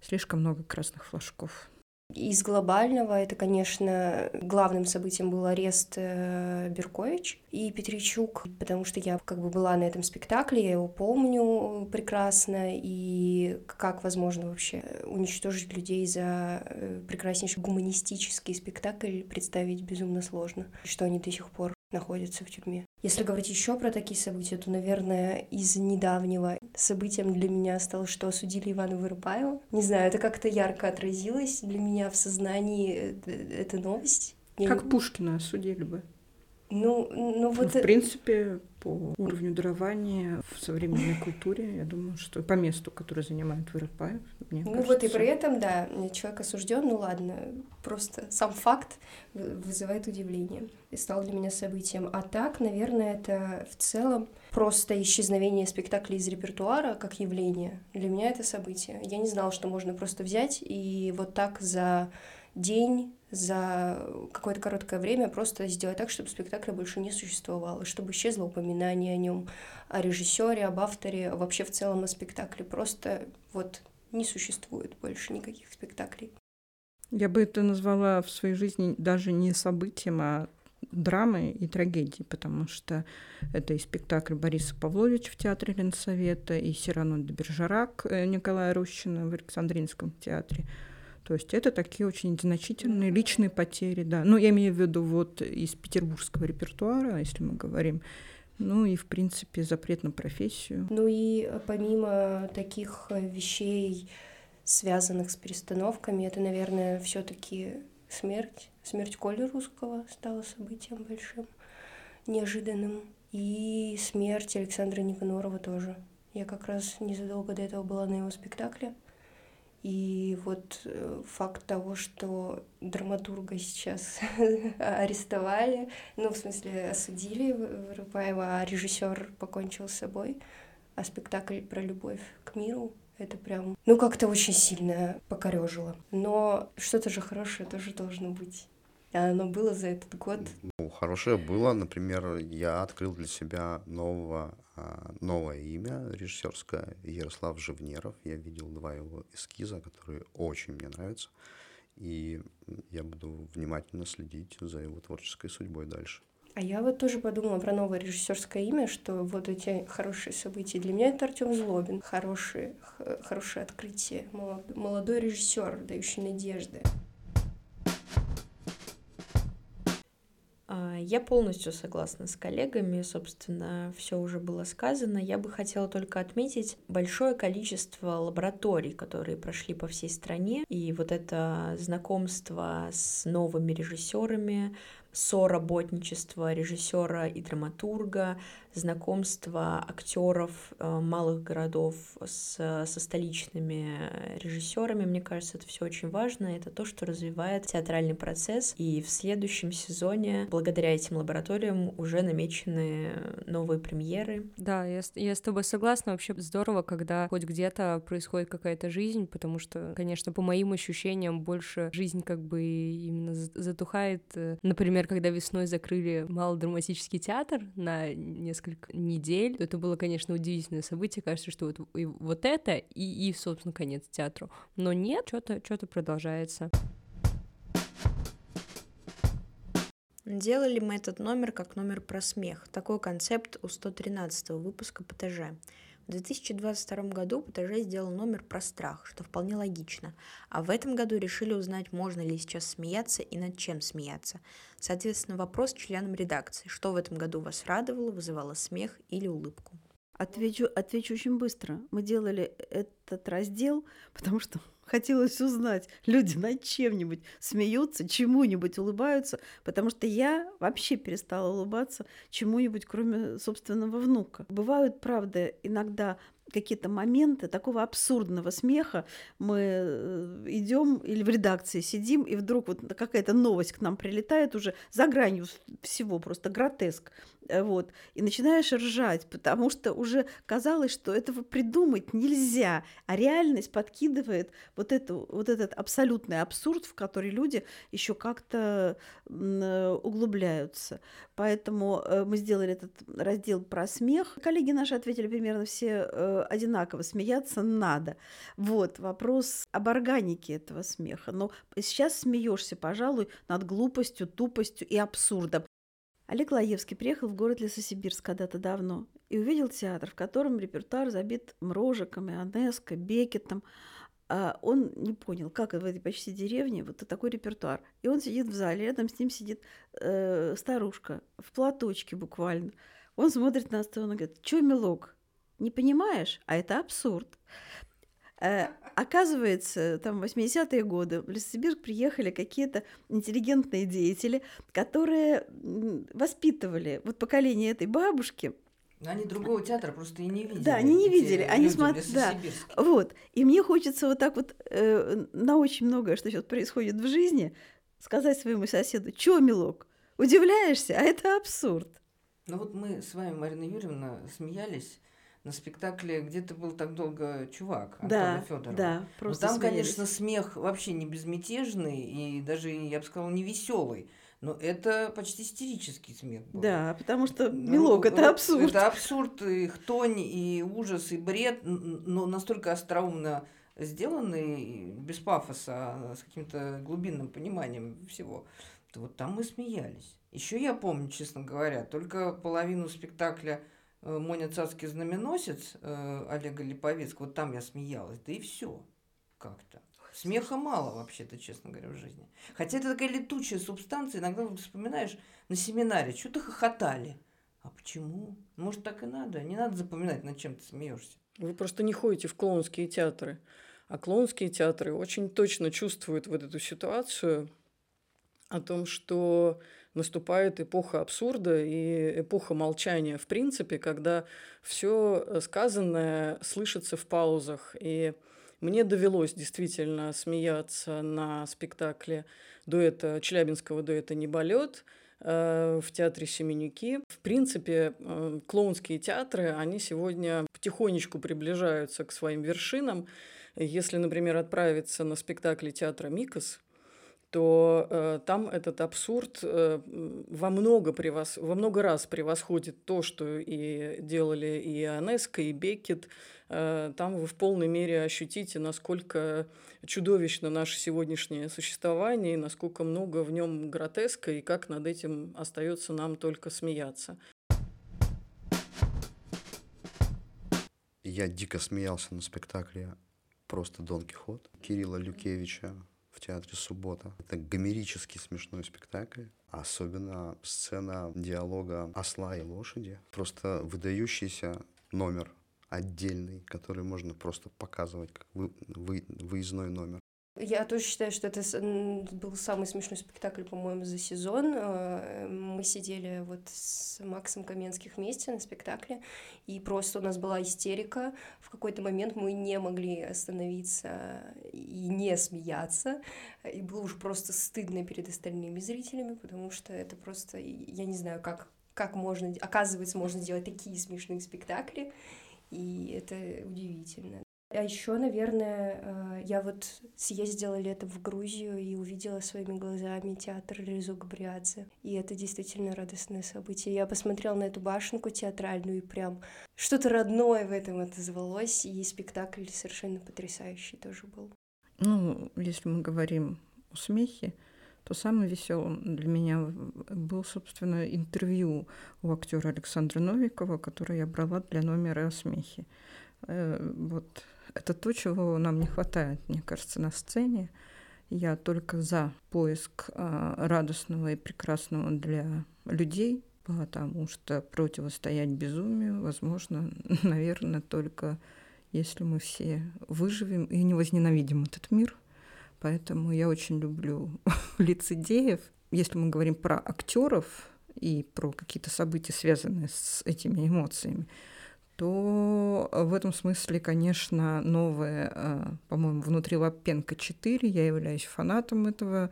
Слишком много красных флажков. Из глобального это, конечно, главным событием был арест э, Беркович и Петричук, потому что я как бы была на этом спектакле, я его помню прекрасно, и как возможно вообще уничтожить людей за э, прекраснейший гуманистический спектакль представить безумно сложно, что они до сих пор находятся в тюрьме. Если говорить еще про такие события, то, наверное, из недавнего событием для меня стало, что осудили Ивана Вырубаева. Не знаю, это как-то ярко отразилось для меня в сознании э, эта новость. Как Я... Пушкина осудили бы. Ну, ну вот... Ну, в принципе, по уровню дарования в современной культуре, я думаю, что по месту, которое занимает Вырыпаев, мне Ну кажется... вот и при этом, да, человек осужден, ну ладно, просто сам факт вызывает удивление и стал для меня событием. А так, наверное, это в целом просто исчезновение спектакля из репертуара как явление. Для меня это событие. Я не знала, что можно просто взять и вот так за день за какое-то короткое время просто сделать так, чтобы спектакля больше не существовало, чтобы исчезло упоминание о нем, о режиссере, об авторе, вообще в целом о спектакле. Просто вот не существует больше никаких спектаклей. Я бы это назвала в своей жизни даже не событием, а драмой и трагедией, потому что это и спектакль Бориса Павловича в Театре Ленсовета, и Сирано де Бержерак э, Николая Рущина в Александринском театре – то есть это такие очень значительные личные потери, да. Ну, я имею в виду вот из петербургского репертуара, если мы говорим, ну и, в принципе, запрет на профессию. Ну и э, помимо таких э, вещей, связанных с перестановками, это, наверное, все таки смерть. Смерть Коли Русского стала событием большим, неожиданным. И смерть Александра Никанорова тоже. Я как раз незадолго до этого была на его спектакле. И вот э, факт того, что драматурга сейчас арестовали, ну, в смысле, осудили Вырубаева, а режиссер покончил с собой, а спектакль про любовь к миру это прям, ну, как-то очень сильно покорежило. Но что-то же хорошее тоже должно быть. А оно было за этот год? Ну, хорошее было. Например, я открыл для себя нового, новое имя режиссерское Ярослав Живнеров. Я видел два его эскиза, которые очень мне нравятся. И я буду внимательно следить за его творческой судьбой дальше. А А я вот тоже подумала про новое режиссерское имя, что вот эти хорошие события. Для меня это Артем Злобин. Хорошие, хорошее открытие. Молодой режиссер, дающий надежды. Я полностью согласна с коллегами, собственно, все уже было сказано. Я бы хотела только отметить большое количество лабораторий, которые прошли по всей стране, и вот это знакомство с новыми режиссерами, соработничество режиссера и драматурга, знакомство актеров э, малых городов с, со столичными режиссерами. Мне кажется, это все очень важно. Это то, что развивает театральный процесс. И в следующем сезоне, благодаря этим лабораториям, уже намечены новые премьеры. Да, я, я с тобой согласна. Вообще здорово, когда хоть где-то происходит какая-то жизнь, потому что, конечно, по моим ощущениям, больше жизнь как бы именно затухает. Э, например, когда весной закрыли малодраматический театр на несколько несколько недель. Это было, конечно, удивительное событие. Кажется, что вот, и вот это, и, и, собственно, конец театру. Но нет, что-то что продолжается. Делали мы этот номер как номер про смех. Такой концепт у 113 выпуска ПТЖ. В 2022 году ПТЖ сделал номер про страх, что вполне логично. А в этом году решили узнать, можно ли сейчас смеяться и над чем смеяться. Соответственно, вопрос членам редакции. Что в этом году вас радовало, вызывало смех или улыбку? Отвечу, отвечу очень быстро. Мы делали этот раздел, потому что хотелось узнать, люди над чем-нибудь смеются, чему-нибудь улыбаются, потому что я вообще перестала улыбаться чему-нибудь, кроме собственного внука. Бывают, правда, иногда какие-то моменты такого абсурдного смеха. Мы э, идем или в редакции сидим, и вдруг вот какая-то новость к нам прилетает уже за гранью всего, просто гротеск. Э, вот, и начинаешь ржать, потому что уже казалось, что этого придумать нельзя, а реальность подкидывает вот, эту, вот этот абсолютный абсурд, в который люди еще как-то э, углубляются. Поэтому мы сделали этот раздел про смех. Коллеги наши ответили примерно все одинаково, смеяться надо. Вот, вопрос об органике этого смеха. Но сейчас смеешься, пожалуй, над глупостью, тупостью и абсурдом. Олег Лаевский приехал в город Лесосибирск когда-то давно и увидел театр, в котором репертуар забит Мрожиком, Ионеско, Бекетом. А он не понял, как в этой почти деревне вот такой репертуар. И он сидит в зале, рядом с ним сидит э, старушка в платочке буквально. Он смотрит на сцену и говорит, что, милок, не понимаешь, а это абсурд. Э, оказывается, там 80-е годы в Лесосибирск приехали какие-то интеллигентные деятели, которые воспитывали вот поколение этой бабушки, они другого театра просто и не видели. Да, они не видели. Они смотрели. Да. Вот. И мне хочется вот так вот э, на очень многое, что сейчас происходит в жизни, сказать своему соседу: "Чё, милок, удивляешься? А это абсурд". Ну вот мы с вами, Марина Юрьевна, смеялись на спектакле «Где ты был так долго, чувак» Антона да, Федорова. Да, просто Но там, смеялись. конечно, смех вообще не безмятежный и даже, я бы сказала, не веселый. Но это почти истерический смех был. Да, потому что ну, милок ну, это абсурд. Это абсурд, и хтонь, и ужас, и бред, но настолько остроумно сделанный, без пафоса, а с каким-то глубинным пониманием всего. Вот там мы смеялись. Еще я помню, честно говоря, только половину спектакля Моня царский знаменосец э, Олега Липовецкого, вот там я смеялась, да и все как-то. Смеха мало вообще-то, честно говоря, в жизни. Хотя это такая летучая субстанция, иногда вспоминаешь на семинаре, что-то хохотали. А почему? Может, так и надо? Не надо запоминать, над чем ты смеешься. Вы просто не ходите в клоунские театры. А клоунские театры очень точно чувствуют вот эту ситуацию о том, что наступает эпоха абсурда и эпоха молчания в принципе, когда все сказанное слышится в паузах. И мне довелось действительно смеяться на спектакле дуэта, челябинского дуэта «Неболет», э, в театре Семенюки. В принципе, э, клоунские театры, они сегодня потихонечку приближаются к своим вершинам. Если, например, отправиться на спектакли театра «Микос», то э, там этот абсурд э, во, много превос... во много раз превосходит то, что и делали и Ионеско, и Беккет. Э, там вы в полной мере ощутите, насколько чудовищно наше сегодняшнее существование, и насколько много в нем гротеска, и как над этим остается нам только смеяться. Я дико смеялся на спектакле «Просто Дон Кихот» Кирилла Люкевича в театре «Суббота». Это гомерический смешной спектакль. Особенно сцена диалога осла и лошади. Просто выдающийся номер отдельный, который можно просто показывать как вы, вы, выездной номер. Я тоже считаю, что это был самый смешной спектакль, по-моему, за сезон. Э, мы сидели вот с Максом Каменских вместе на спектакле, и просто у нас была истерика. В какой-то момент мы не могли остановиться и не смеяться. И было уже просто стыдно перед остальными зрителями, потому что это просто, я не знаю, как, как можно, оказывается, можно делать такие смешные спектакли, и это удивительно. А еще, наверное, э, я вот съездила летом в Грузию и увидела своими глазами театр Резо Габриадзе. И это действительно радостное событие. Я посмотрела на эту башенку театральную, и прям что-то родное в этом отозвалось. И спектакль совершенно потрясающий тоже был. Ну, если мы говорим о смехе, то самым веселым для меня был, собственно, интервью у актера Александра Новикова, которое я брала для номера о смехе. Э, вот это то, чего нам не хватает, мне кажется, на сцене. Я только за поиск а, радостного и прекрасного для людей, потому что противостоять безумию возможно, наверное, только если мы все выживем и не возненавидим этот мир. Поэтому я очень люблю лицедеев. Если мы говорим про актеров и про какие-то события, связанные с этими эмоциями, то в этом смысле, конечно, новое, э, по-моему, «Внутри Лапенко 4», я являюсь фанатом этого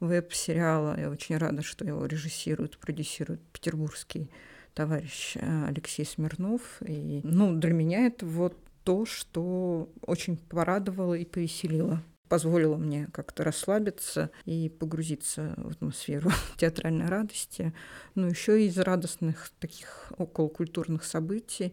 веб-сериала. Я очень рада, что его режиссирует, продюсирует петербургский товарищ э, Алексей Смирнов. И, ну, для меня это вот то, что очень порадовало и повеселило позволило мне как-то расслабиться и погрузиться в атмосферу театральной радости. Но еще из радостных таких околокультурных событий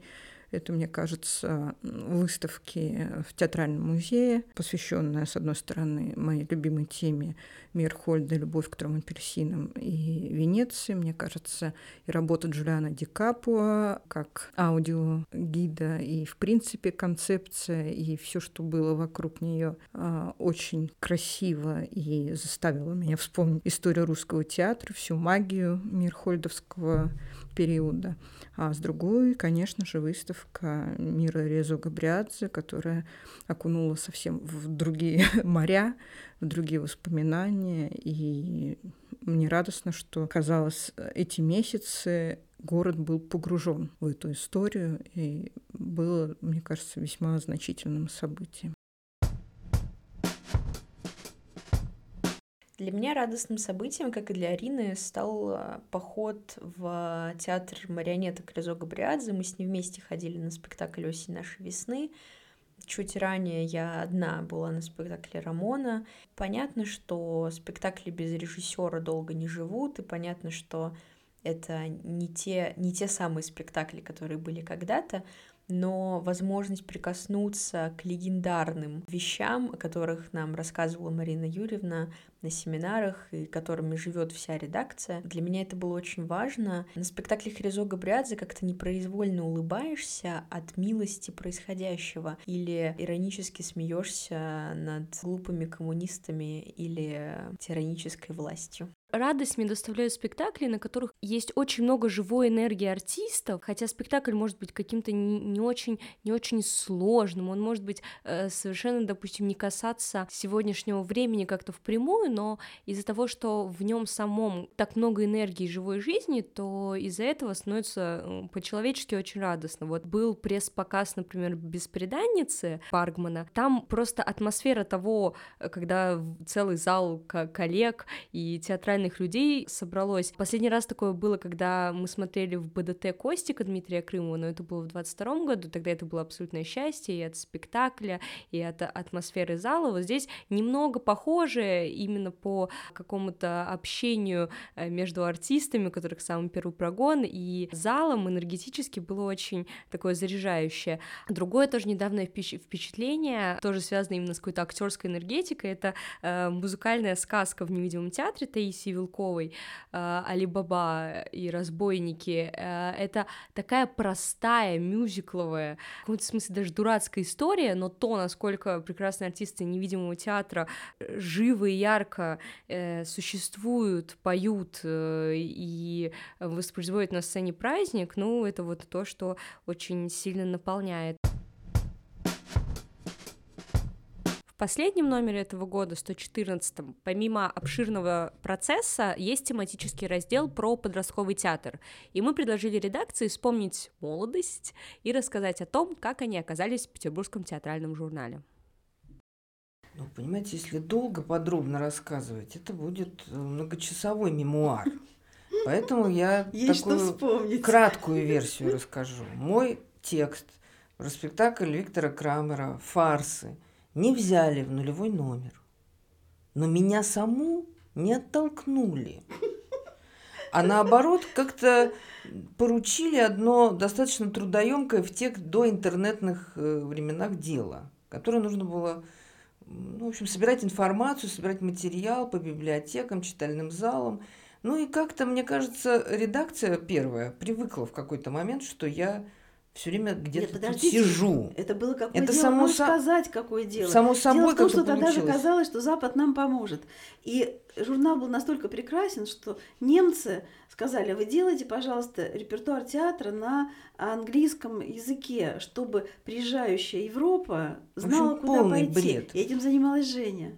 это, мне кажется, выставки в Театральном музее, посвященная, с одной стороны, моей любимой теме Мирхольда «Любовь к трем апельсинам» и Венеции. Мне кажется, и работа Джулиана Ди Капуа как аудиогида и, в принципе, концепция и все, что было вокруг нее, а, очень красиво и заставило меня вспомнить историю русского театра, всю магию Мирхольдовского периода. А с другой, конечно же, выставка мира Резо Габриадзе, которая окунула совсем в другие моря, в другие воспоминания. И мне радостно, что, казалось, эти месяцы город был погружен в эту историю, и было, мне кажется, весьма значительным событием. Для меня радостным событием, как и для Арины, стал а, поход в театр марионеток Резо Габриадзе. Мы с ней вместе ходили на спектакль «Осень нашей весны». Чуть ранее я одна была на спектакле Рамона. Понятно, что спектакли без режиссера долго не живут, и понятно, что это не те, не те самые спектакли, которые были когда-то, но возможность прикоснуться к легендарным вещам, о которых нам рассказывала Марина Юрьевна на семинарах и которыми живет вся редакция, для меня это было очень важно. На спектакле Хризо Габриадзе как-то непроизвольно улыбаешься от милости происходящего или иронически смеешься над глупыми коммунистами или тиранической властью. Радость мне доставляют спектакли, на которых есть очень много живой энергии артистов, хотя спектакль может быть каким-то не, не очень, не очень сложным, он может быть э, совершенно, допустим, не касаться сегодняшнего времени как-то впрямую, но из-за того, что в нем самом так много энергии живой жизни, то из-за этого становится по-человечески очень радостно. Вот был пресс-показ, например, «Беспреданницы» Паргмана, там просто атмосфера того, э, когда целый зал коллег и театральных людей собралось. Последний раз такое было, когда мы смотрели в БДТ Костика Дмитрия Крымова, но это было в 22 году, тогда это было абсолютное счастье и от спектакля, и от атмосферы зала. Вот здесь немного похоже именно по какому-то общению э, между артистами, у которых самый первый прогон, и залом энергетически было очень такое заряжающее. Другое тоже недавнее впечатление, тоже связано именно с какой-то актерской энергетикой, это э, музыкальная сказка в невидимом театре Таисии Вилковой э, «Алибаба и разбойники». Э, это такая простая, мюзикловая, в каком-то смысле даже дурацкая история, но то, насколько прекрасные артисты невидимого театра живо и ярко э, существуют, поют э, и воспроизводят на сцене праздник, ну, это вот то, что очень сильно наполняет. В последнем номере этого года, 114 помимо обширного процесса, есть тематический раздел про подростковый театр. И мы предложили редакции вспомнить молодость и рассказать о том, как они оказались в Петербургском театральном журнале. Ну, понимаете, если долго, подробно рассказывать, это будет э, многочасовой мемуар. Поэтому я Есть такую краткую версию расскажу. Мой текст про спектакль Виктора Крамера «Фарсы» не взяли в нулевой номер. Но меня саму не оттолкнули. А наоборот, как-то поручили одно достаточно трудоемкое в тех доинтернетных э, временах дело, которое нужно было ну, в общем, собирать информацию, собирать материал по библиотекам, читальным залам. Ну и как-то, мне кажется, редакция первая привыкла в какой-то момент, что я все время где-то тут сижу. Это было какое это дело? Само Можешь со... сказать, какое дело? Само собой, дело в том, что тогда же казалось, что Запад нам поможет. И журнал был настолько прекрасен, что немцы сказали, вы делайте, пожалуйста, репертуар театра на английском языке, чтобы приезжающая Европа знала, общем, куда пойти. Бред. И этим занималась Женя.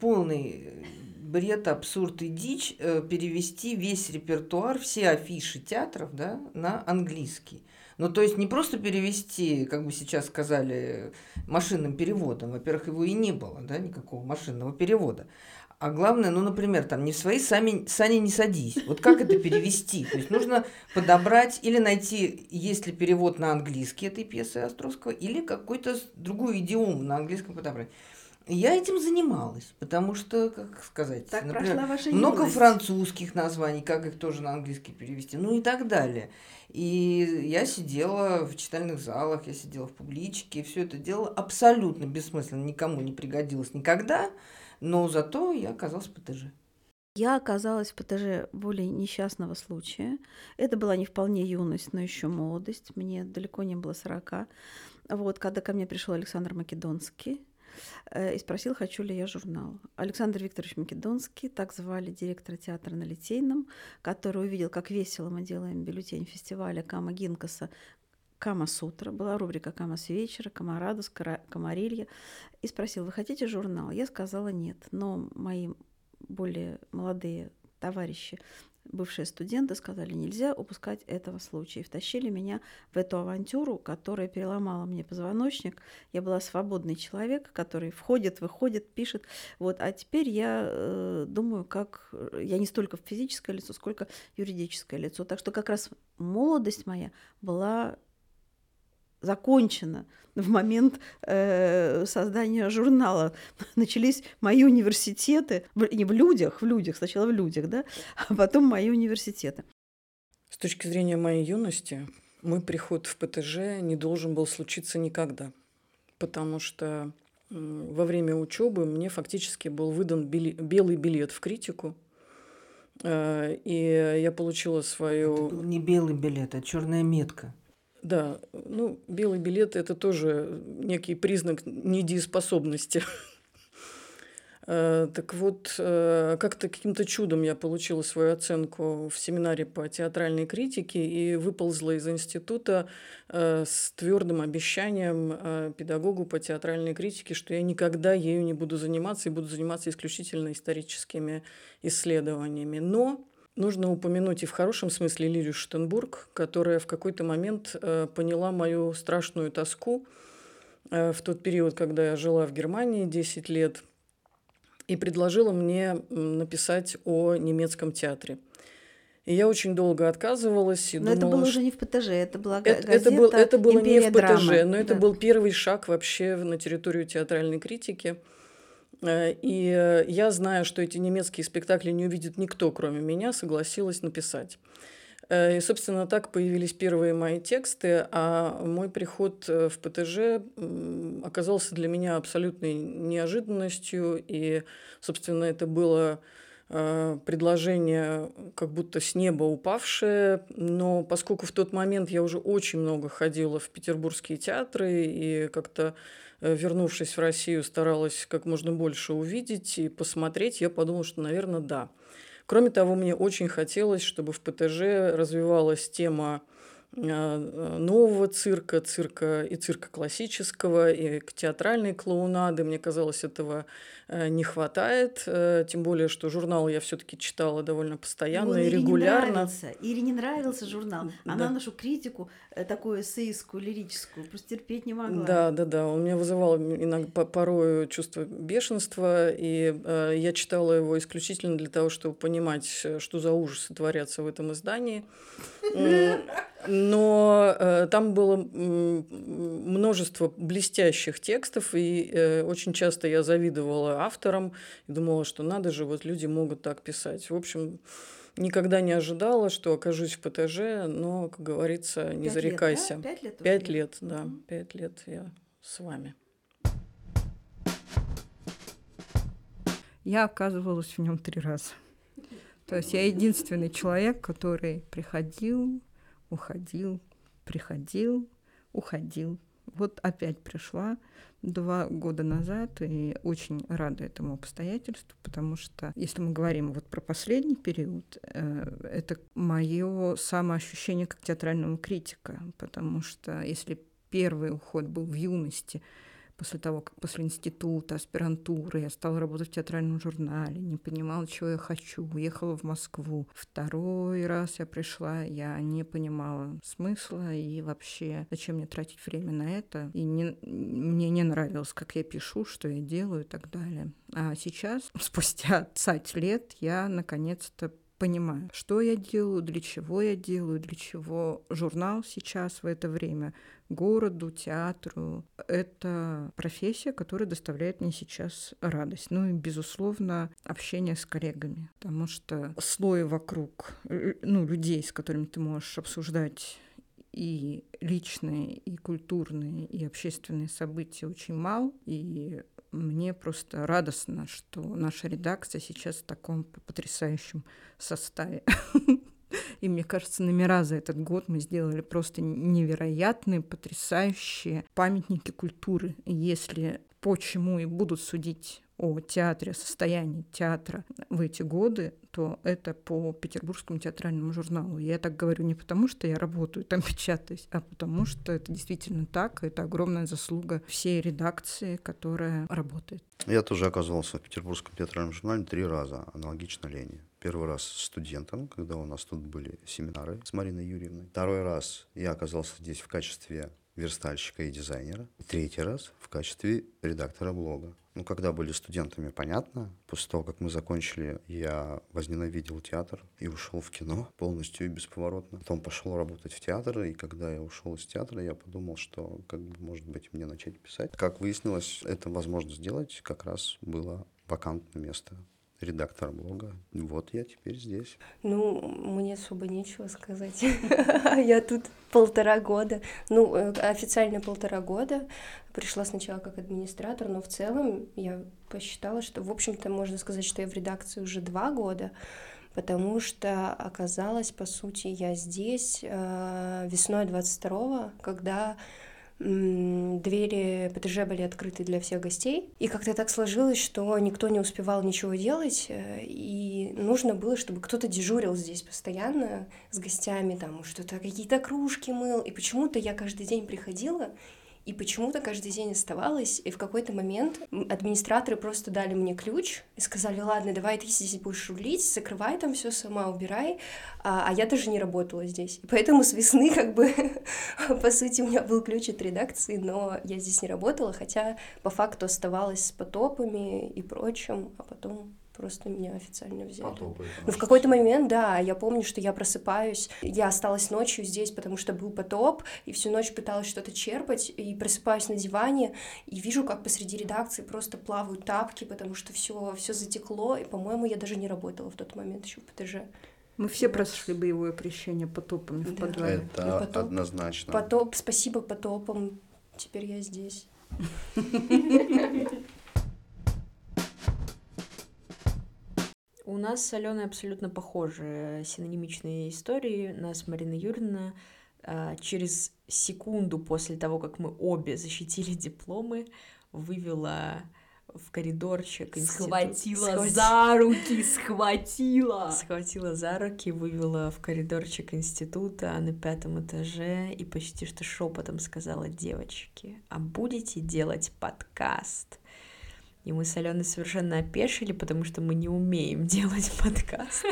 Полный бред, абсурд и дичь э, перевести весь репертуар, все афиши театров да, на английский. Ну, то есть не просто перевести, как бы сейчас сказали, машинным переводом. Во-первых, его и не было, да, никакого машинного перевода. А главное, ну, например, там не в свои сами, сани не садись. Вот как это перевести? То есть нужно подобрать или найти, есть ли перевод на английский этой пьесы Островского, или какой-то другую идиому на английском подобрать. Я этим занималась, потому что, как сказать, так например, ваша много юность. французских названий, как их тоже на английский перевести, ну и так далее. И я сидела в читальных залах, я сидела в публичке, и все это дело абсолютно бессмысленно, никому не пригодилось никогда, но зато я оказалась в ПТЖ. Я оказалась в ПТЖ более несчастного случая. Это была не вполне юность, но еще молодость. Мне далеко не было сорока. Вот, когда ко мне пришел Александр Македонский, и спросил, хочу ли я журнал. Александр Викторович Македонский, так звали директора театра на Литейном, который увидел, как весело мы делаем бюллетень фестиваля Кама Гинкаса Кама Сутра, была рубрика Кама с вечера, Кама Радус, Камарилья, и спросил, вы хотите журнал? Я сказала нет, но мои более молодые товарищи бывшие студенты сказали, нельзя упускать этого случая. И втащили меня в эту авантюру, которая переломала мне позвоночник. Я была свободный человек, который входит, выходит, пишет. Вот. А теперь я э, думаю, как... Я не столько физическое лицо, сколько юридическое лицо. Так что как раз молодость моя была закончена в момент э, создания журнала. Начались мои университеты, в, не в людях, в людях, сначала в людях, да, а потом мои университеты. С точки зрения моей юности, мой приход в ПТЖ не должен был случиться никогда, потому что во время учебы мне фактически был выдан белый билет в критику, э, и я получила свою... Это был не белый билет, а черная метка. Да, ну, белый билет – это тоже некий признак недееспособности. Э, так вот, э, как-то каким-то чудом я получила свою оценку в семинаре по театральной критике и выползла из института э, с твердым обещанием педагогу по театральной критике, что я никогда ею не буду заниматься и буду заниматься исключительно историческими исследованиями. Но Нужно упомянуть и в хорошем смысле Лилию Штенбург, которая в какой-то момент э, поняла мою страшную тоску э, в тот период, когда я жила в Германии 10 лет, и предложила мне написать о немецком театре. И я очень долго отказывалась и Но это думала, было что- уже не в ПТЖ, это была га- это, газета это, был, это было не «Империя в ПТЖ, драмы». но это Да. был первый шаг вообще на территорию театральной критики. Э, И э, я, зная, что эти немецкие спектакли не увидит никто, кроме меня, согласилась написать. Э, И, собственно, так появились первые мои тексты, а мой приход в ПТЖ оказался для меня абсолютной неожиданностью. И, собственно, это было предложение как будто с неба упавшее, но поскольку в тот момент я уже очень много ходила в петербургские театры и как-то вернувшись в Россию, старалась как можно больше увидеть и посмотреть, я подумала, что, наверное, да. Кроме того, мне очень хотелось, чтобы в ПТЖ развивалась тема э, э, нового цирка, цирка и цирка классического, и театральной клоунады. Мне казалось, этого э, не хватает. э, Тем более, что журнал я все-таки читала довольно постоянно Он и Ире не регулярно. нравился. Ире не нравился журнал. Она Да. нашу критику, э, такую эссеистскую, лирическую, просто терпеть не могла. Да, да, да. Он меня вызывал иногда по- порою чувство бешенства, и э, я читала его исключительно для того, чтобы понимать, э, что за ужасы творятся в этом издании. Но э, там было множество блестящих текстов, и э, очень часто я завидовала авторам и думала, что надо же, вот люди могут так писать. В общем, никогда не ожидала, что окажусь в ПТЖ, но, как говорится, не Пять лет, да? зарекайся. Пять лет? Пять лет, да, пять лет я с вами. Я оказывалась в нем три раза. То есть я единственный человек, который приходил, уходил, приходил, уходил. Вот опять пришла два года назад и очень рада этому обстоятельству, потому что если мы говорим вот про последний период, э, это мое самоощущение как театрального критика, потому что если первый уход был в юности, после того, как после института, аспирантуры я стала работать в театральном журнале, не понимала, чего я хочу, уехала в Москву. Второй раз я пришла, я не понимала смысла и вообще, зачем мне тратить время на это. И не- мне не нравилось, как я пишу, что я делаю и так далее. А сейчас, спустя 20 лет, я наконец-то понимаю, что я делаю, для чего я делаю, для чего журнал сейчас в это время городу, театру. Это профессия, которая доставляет мне сейчас радость. Ну и, безусловно, общение с коллегами, потому что слой вокруг э, ну, людей, с которыми ты можешь обсуждать и личные, и культурные, и общественные события очень мал, и мне просто радостно, что наша редакция сейчас в таком потрясающем составе. И мне кажется, номера за этот год мы сделали просто невероятные, потрясающие памятники культуры. Если по чему и будут судить о театре, о состоянии театра в эти годы, то это по Петербургскому театральному журналу. Я так говорю не потому, что я работаю там печатаюсь, а потому что это действительно так. Это огромная заслуга всей редакции, которая работает. Я тоже оказался в Петербургском театральном журнале три раза, аналогично Лене. Первый раз студентом, когда у нас тут были семинары с Мариной Юрьевной. Второй раз я оказался здесь в качестве верстальщика и дизайнера. И третий раз в качестве редактора блога. Ну, когда были студентами, понятно. После того, как мы закончили, я возненавидел театр и ушел в кино полностью и бесповоротно. Потом пошел работать в театр, и когда я ушел из театра, я подумал, что, как бы, может быть, мне начать писать. Как выяснилось, это возможно сделать, как раз было вакантное место редактора блога. Вот я теперь здесь. Ну, мне особо нечего сказать. Я тут полтора года. Ну, э, официально полтора года. Пришла сначала как администратор, но в целом я посчитала, что, в общем-то, можно сказать, что я в редакции уже два года, потому что оказалось, по сути, я здесь э, весной 22-го, когда двери ПТЖ были открыты для всех гостей. И как-то так сложилось, что никто не успевал ничего делать, э, и нужно было, чтобы кто-то дежурил здесь постоянно с гостями, там что-то, какие-то кружки мыл. И почему-то я каждый день приходила, и почему-то каждый день оставалась, и в какой-то момент администраторы просто дали мне ключ и сказали, ладно, давай ты здесь будешь рулить, закрывай там все сама, убирай, а, а я даже не работала здесь. И поэтому с весны как бы, по сути, у меня был ключ от редакции, но я здесь не работала, хотя по факту оставалась с потопами и прочим, а потом просто меня официально взяли. Потопы, Ну, в какой-то момент, да, я помню, что я просыпаюсь, я осталась ночью здесь, потому что был потоп, и всю ночь пыталась что-то черпать, и просыпаюсь на диване, и вижу, как посреди редакции просто плавают тапки, потому что все, все затекло, и, по-моему, я даже не работала в тот момент еще в ПТЖ. Мы все прошли боевое крещение потопами в Да. подвале. Это Ну, потоп- однозначно. Потоп, спасибо потопам, теперь я здесь. У нас с Аленой абсолютно похожие синонимичные истории. Нас Марина Юрьевна а, через секунду после того, как мы обе защитили дипломы, вывела в коридорчик институт- Схвати- руки, схватила. Схватила за руки, вывела в коридорчик института на пятом этаже и почти что шепотом сказала девочки, а будете делать подкаст? И мы с Аленой совершенно опешили, потому что мы не умеем делать подкаст.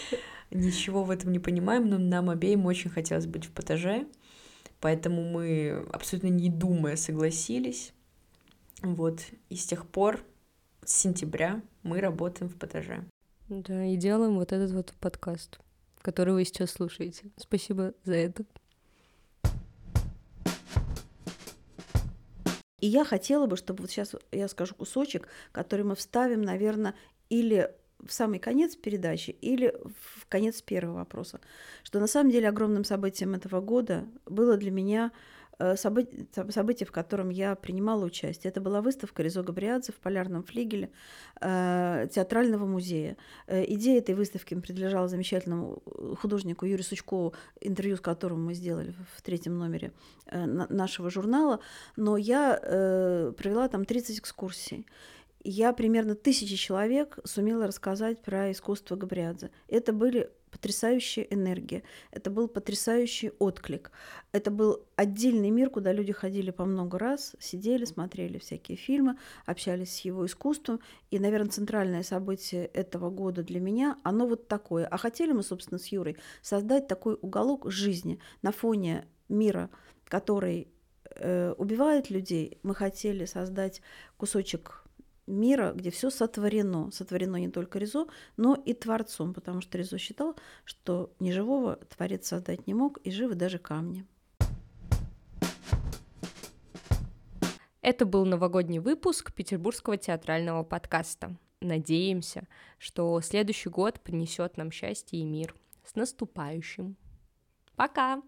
Ничего в этом не понимаем, но нам обеим очень хотелось быть в ПТЖ, поэтому мы абсолютно не думая согласились. Вот, и с тех пор, с сентября, мы работаем в ПТЖ. Да, и делаем вот этот вот подкаст, который вы сейчас слушаете. Спасибо за это. И я хотела бы, чтобы вот сейчас я скажу кусочек, который мы вставим, наверное, или в самый конец передачи, или в конец первого вопроса. Что на самом деле огромным событием этого года было для меня э, собы- соб- событие, в котором я принимала участие. Это была выставка Резо Габриадзе в Полярном флигеле э, театрального музея. Э, идея этой выставки принадлежала замечательному э, художнику Юрию Сучкову, интервью с которым мы сделали в- третьем номере э, на- нашего журнала. Но я э, провела там 30 экскурсий. Я примерно тысячи человек сумела рассказать про искусство Габриадзе. Это были потрясающая энергия, это был потрясающий отклик. Это был отдельный мир, куда люди ходили по много раз, сидели, смотрели всякие фильмы, общались с его искусством. И, наверное, центральное событие этого года для меня, оно вот такое. А хотели мы, собственно, с Юрой создать такой уголок жизни на фоне мира, который э, убивает людей. Мы хотели создать кусочек мира, где все сотворено. Сотворено не только Резо, но и Творцом, потому что Резо считал, что неживого Творец создать не мог, и живы даже камни. Это был новогодний выпуск Петербургского театрального подкаста. Надеемся, что следующий год принесет нам счастье и мир. С наступающим! Пока!